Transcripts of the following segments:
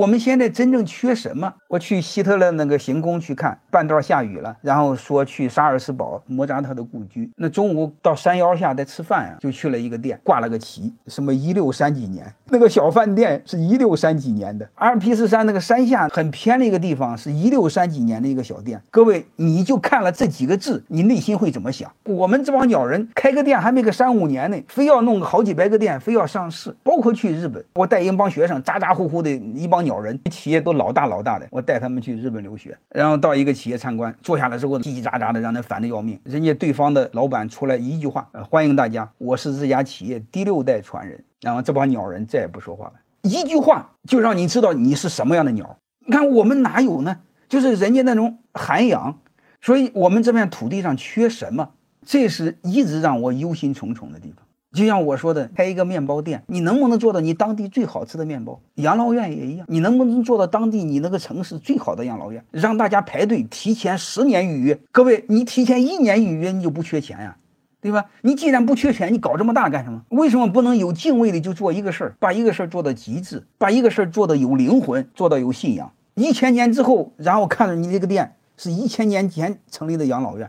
我们现在真正缺什么？我去希特勒那个行宫去看，半道下雨了，然后说去沙尔斯堡莫扎特的故居。那中午到山腰下在吃饭啊，就去了一个店，挂了个旗，什么一六三几年，那个小饭店是一六三几年的。阿尔卑斯山那个山下很偏的一个地方，是一六三几年的一个小店。各位，你就看了这几个字，你内心会怎么想？我们这帮鸟人开个店还没个三五年呢，非要弄个好几百个店，非要上市。包括去日本，我带一帮学生，咋咋呼呼的一帮。鸟人企业都老大老大的，我带他们去日本留学，然后到一个企业参观，坐下来之后叽叽喳喳的，让人烦的要命。人家对方的老板出来一句话：“呃欢迎大家，我是这家企业第六代传人。”然后这帮鸟人再也不说话了，一句话就让你知道你是什么样的鸟。你看我们哪有呢？就是人家那种涵养，所以我们这片土地上缺什么？这是一直让我忧心忡忡的地方。就像我说的，开一个面包店，你能不能做到你当地最好吃的面包？养老院也一样，你能不能做到当地你那个城市最好的养老院，让大家排队提前十年预约？各位，你提前一年预约，你就不缺钱呀，对吧？你既然不缺钱，你搞这么大干什么？为什么不能有敬畏的就做一个事儿，把一个事儿做到极致，把一个事儿做到有灵魂，做到有信仰？一千年之后，然后看着你这个店是一千年前成立的养老院，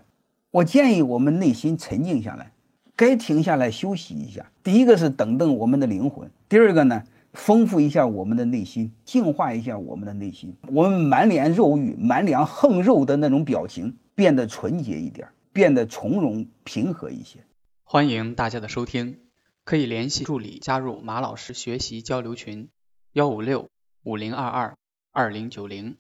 我建议我们内心沉静下来。该停下来休息一下。第一个是等等我们的灵魂，第二个呢，丰富一下我们的内心，净化一下我们的内心。我们满脸肉欲、满脸横肉的那种表情变得纯洁一点，变得从容平和一些。欢迎大家的收听，可以联系助理加入马老师学习交流群：幺五六五零二二二零九零。